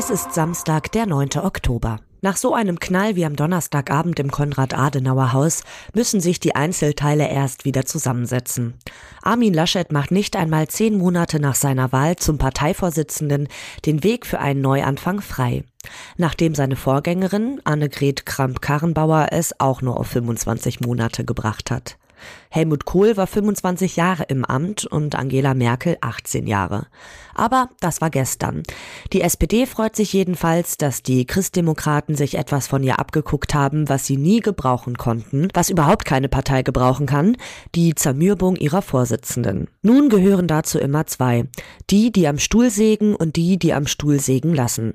Es ist Samstag, der 9. Oktober. Nach so einem Knall wie am Donnerstagabend im Konrad-Adenauer-Haus müssen sich die Einzelteile erst wieder zusammensetzen. Armin Laschet macht nicht einmal zehn Monate nach seiner Wahl zum Parteivorsitzenden den Weg für einen Neuanfang frei. Nachdem seine Vorgängerin Annegret Kramp-Karrenbauer es auch nur auf 25 Monate gebracht hat. Helmut Kohl war 25 Jahre im Amt und Angela Merkel 18 Jahre. Aber das war gestern. Die SPD freut sich jedenfalls, dass die Christdemokraten sich etwas von ihr abgeguckt haben, was sie nie gebrauchen konnten, was überhaupt keine Partei gebrauchen kann, die Zermürbung ihrer Vorsitzenden. Nun gehören dazu immer zwei. Die, die am Stuhl sägen und die, die am Stuhl sägen lassen.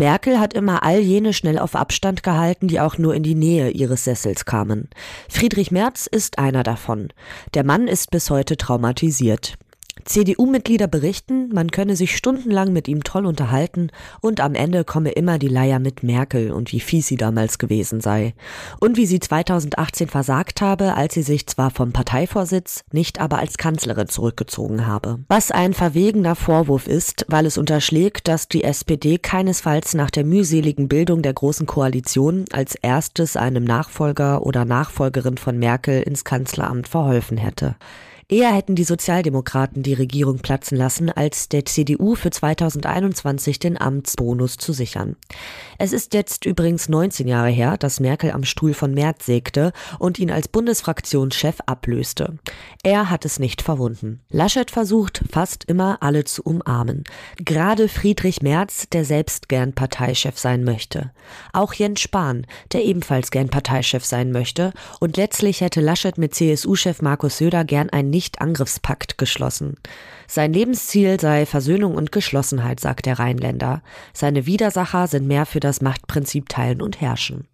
Merkel hat immer all jene schnell auf Abstand gehalten, die auch nur in die Nähe ihres Sessels kamen. Friedrich Merz ist einer davon. Der Mann ist bis heute traumatisiert. CDU-Mitglieder berichten, man könne sich stundenlang mit ihm toll unterhalten und am Ende komme immer die Leier mit Merkel und wie fies sie damals gewesen sei. Und wie sie 2018 versagt habe, als sie sich zwar vom Parteivorsitz, nicht aber als Kanzlerin zurückgezogen habe. Was ein verwegener Vorwurf ist, weil es unterschlägt, dass die SPD keinesfalls nach der mühseligen Bildung der Großen Koalition als erstes einem Nachfolger oder Nachfolgerin von Merkel ins Kanzleramt verholfen hätte. Eher hätten die Sozialdemokraten die Regierung platzen lassen, als der CDU für 2021 den Amtsbonus zu sichern. Es ist jetzt übrigens 19 Jahre her, dass Merkel am Stuhl von Merz sägte und ihn als Bundesfraktionschef ablöste. Er hat es nicht verwunden. Laschet versucht fast immer alle zu umarmen. Gerade Friedrich Merz, der selbst gern Parteichef sein möchte. Auch Jens Spahn, der ebenfalls gern Parteichef sein möchte. Und letztlich hätte Laschet mit CSU-Chef Markus Söder gern ein Nicht-Angriffspakt geschlossen. Sein Lebensziel sei Versöhnung und Geschlossenheit, sagt der Rheinländer. Seine Widersacher sind mehr für das Machtprinzip Teilen und Herrschen.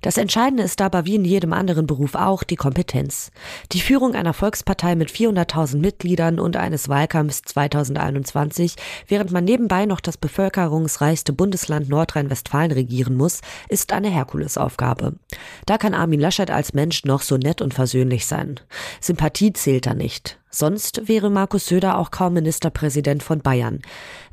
Das Entscheidende ist aber wie in jedem anderen Beruf auch die Kompetenz. Die Führung einer Volkspartei mit 400.000 Mitgliedern und eines Wahlkampfs 2021, während man nebenbei noch das bevölkerungsreichste Bundesland Nordrhein-Westfalen regieren muss, ist eine Herkulesaufgabe. Da kann Armin Laschet als Mensch noch so nett und versöhnlich sein. Sympathie zählt da nicht. Sonst wäre Markus Söder auch kaum Ministerpräsident von Bayern,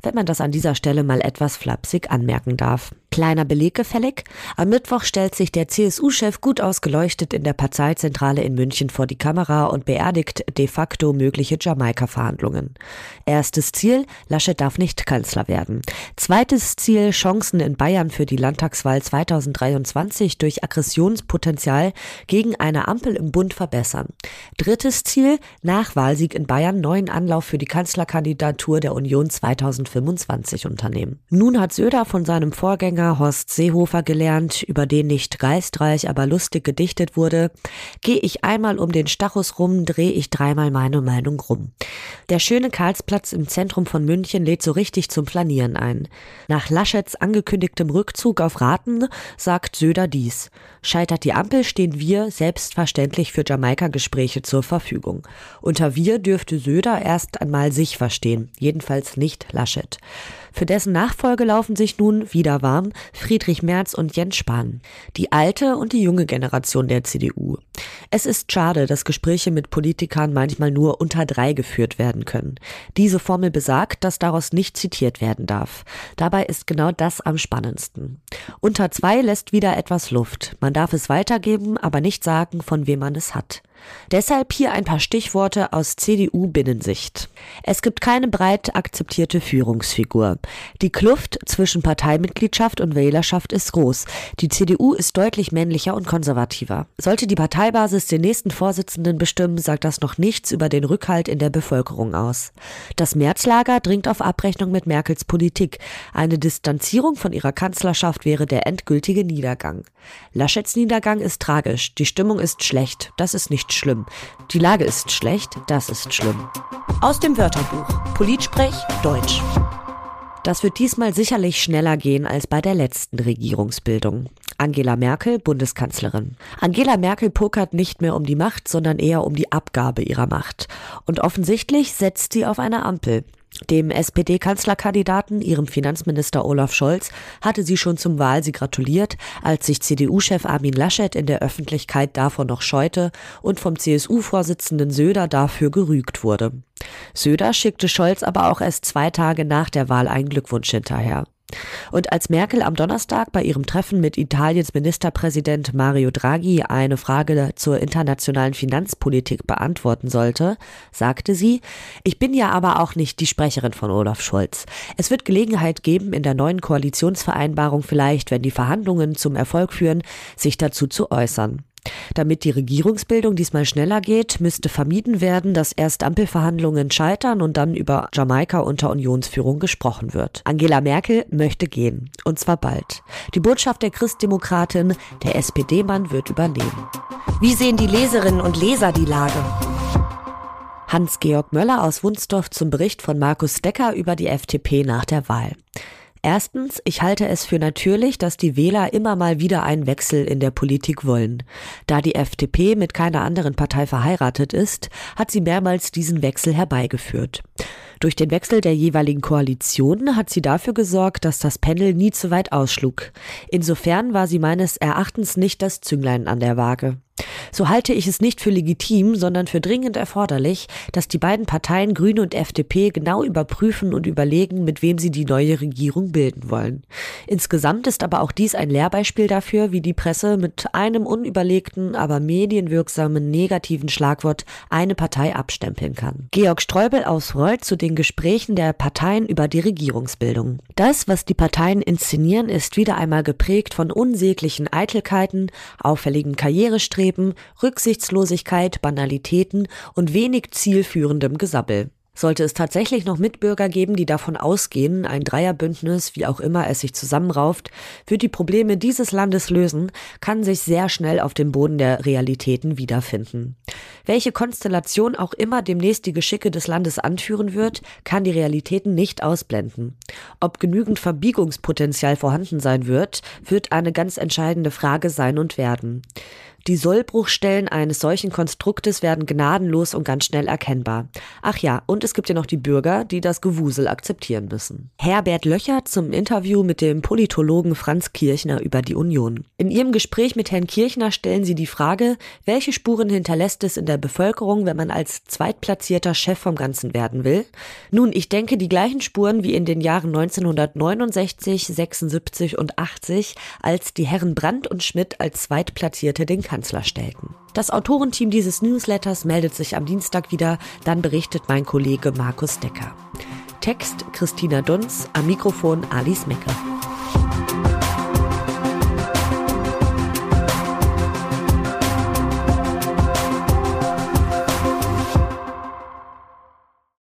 wenn man das an dieser Stelle mal etwas flapsig anmerken darf. Kleiner Beleg gefällig? Am Mittwoch stellt sich der CSU-Chef gut ausgeleuchtet in der Parteizentrale in München vor die Kamera und beerdigt de facto mögliche Jamaika-Verhandlungen. Erstes Ziel, Laschet darf nicht Kanzler werden. Zweites Ziel, Chancen in Bayern für die Landtagswahl 2023 durch Aggressionspotenzial gegen eine Ampel im Bund verbessern. Drittes Ziel, Nachwahlsieg in Bayern, neuen Anlauf für die Kanzlerkandidatur der Union 2025 unternehmen. Nun hat Söder von seinem Vorgänger Sänger Horst Seehofer gelernt, über den nicht geistreich, aber lustig gedichtet wurde. Geh ich einmal um den Stachus rum, dreh ich dreimal meine Meinung rum. Der schöne Karlsplatz im Zentrum von München lädt so richtig zum Flanieren ein. Nach Laschets angekündigtem Rückzug auf Raten sagt Söder dies. Scheitert die Ampel, stehen wir selbstverständlich für Jamaika-Gespräche zur Verfügung. Unter wir dürfte Söder erst einmal sich verstehen, jedenfalls nicht Laschet. Für dessen Nachfolge laufen sich nun wieder warm Friedrich Merz und Jens Spahn, die alte und die junge Generation der CDU. Es ist schade, dass Gespräche mit Politikern manchmal nur unter drei geführt werden können. Diese Formel besagt, dass daraus nicht zitiert werden darf. Dabei ist genau das am spannendsten. Unter zwei lässt wieder etwas Luft. Man darf es weitergeben, aber nicht sagen, von wem man es hat. Deshalb hier ein paar Stichworte aus CDU-Binnensicht. Es gibt keine breit akzeptierte Führungsfigur. Die Kluft zwischen Parteimitgliedschaft und Wählerschaft ist groß. Die CDU ist deutlich männlicher und konservativer. Sollte die Parteibasis den nächsten Vorsitzenden bestimmen, sagt das noch nichts über den Rückhalt in der Bevölkerung aus. Das Märzlager dringt auf Abrechnung mit Merkels Politik. Eine Distanzierung von ihrer Kanzlerschaft wäre der endgültige Niedergang. Laschets Niedergang ist tragisch. Die Stimmung ist schlecht. Das ist nicht schlimm. Die Lage ist schlecht, das ist schlimm. Aus dem Wörterbuch. Politsprech Deutsch. Das wird diesmal sicherlich schneller gehen als bei der letzten Regierungsbildung. Angela Merkel, Bundeskanzlerin. Angela Merkel pokert nicht mehr um die Macht, sondern eher um die Abgabe ihrer Macht. Und offensichtlich setzt sie auf eine Ampel. Dem SPD-Kanzlerkandidaten, ihrem Finanzminister Olaf Scholz, hatte sie schon zum Wahlsieg gratuliert, als sich CDU-Chef Armin Laschet in der Öffentlichkeit davon noch scheute und vom CSU-Vorsitzenden Söder dafür gerügt wurde. Söder schickte Scholz aber auch erst zwei Tage nach der Wahl einen Glückwunsch hinterher. Und als Merkel am Donnerstag bei ihrem Treffen mit Italiens Ministerpräsident Mario Draghi eine Frage zur internationalen Finanzpolitik beantworten sollte, sagte sie, ich bin ja aber auch nicht die Sprecherin von Olaf Scholz. Es wird Gelegenheit geben, in der neuen Koalitionsvereinbarung vielleicht, wenn die Verhandlungen zum Erfolg führen, sich dazu zu äußern. Damit die Regierungsbildung diesmal schneller geht, müsste vermieden werden, dass erst Ampelverhandlungen scheitern und dann über Jamaika unter Unionsführung gesprochen wird. Angela Merkel möchte gehen. Und zwar bald. Die Botschaft der Christdemokratin, der SPD-Mann wird übernehmen. Wie sehen die Leserinnen und Leser die Lage? Hans-Georg Möller aus Wunsdorf zum Bericht von Markus Decker über die FDP nach der Wahl. Erstens, ich halte es für natürlich, dass die Wähler immer mal wieder einen Wechsel in der Politik wollen. Da die FDP mit keiner anderen Partei verheiratet ist, hat sie mehrmals diesen Wechsel herbeigeführt. Durch den Wechsel der jeweiligen Koalitionen hat sie dafür gesorgt, dass das Pendel nie zu weit ausschlug. Insofern war sie meines Erachtens nicht das Zünglein an der Waage. So halte ich es nicht für legitim, sondern für dringend erforderlich, dass die beiden Parteien Grüne und FDP genau überprüfen und überlegen, mit wem sie die neue Regierung bilden wollen. Insgesamt ist aber auch dies ein Lehrbeispiel dafür, wie die Presse mit einem unüberlegten, aber medienwirksamen negativen Schlagwort eine Partei abstempeln kann. Georg Streubel aus Reuth zu den Gesprächen der Parteien über die Regierungsbildung. Das, was die Parteien inszenieren, ist wieder einmal geprägt von unsäglichen Eitelkeiten, auffälligen Karrierestreben, Rücksichtslosigkeit, Banalitäten und wenig zielführendem Gesabbel. Sollte es tatsächlich noch Mitbürger geben, die davon ausgehen, ein Dreierbündnis, wie auch immer es sich zusammenrauft, wird die Probleme dieses Landes lösen, kann sich sehr schnell auf dem Boden der Realitäten wiederfinden. Welche Konstellation auch immer demnächst die Geschicke des Landes anführen wird, kann die Realitäten nicht ausblenden. Ob genügend Verbiegungspotenzial vorhanden sein wird, wird eine ganz entscheidende Frage sein und werden. Die Sollbruchstellen eines solchen Konstruktes werden gnadenlos und ganz schnell erkennbar. Ach ja, und es gibt ja noch die Bürger, die das Gewusel akzeptieren müssen. Herbert Löcher zum Interview mit dem Politologen Franz Kirchner über die Union. In ihrem Gespräch mit Herrn Kirchner stellen sie die Frage, welche Spuren hinterlässt es in der Bevölkerung, wenn man als zweitplatzierter Chef vom Ganzen werden will? Nun, ich denke die gleichen Spuren wie in den Jahren 1969, 76 und 80, als die Herren Brandt und Schmidt als Zweitplatzierte den Kanzler stellten. Das Autorenteam dieses Newsletters meldet sich am Dienstag wieder, dann berichtet mein Kollege Markus Decker. Text Christina Dunz, am Mikrofon Alice Mecke.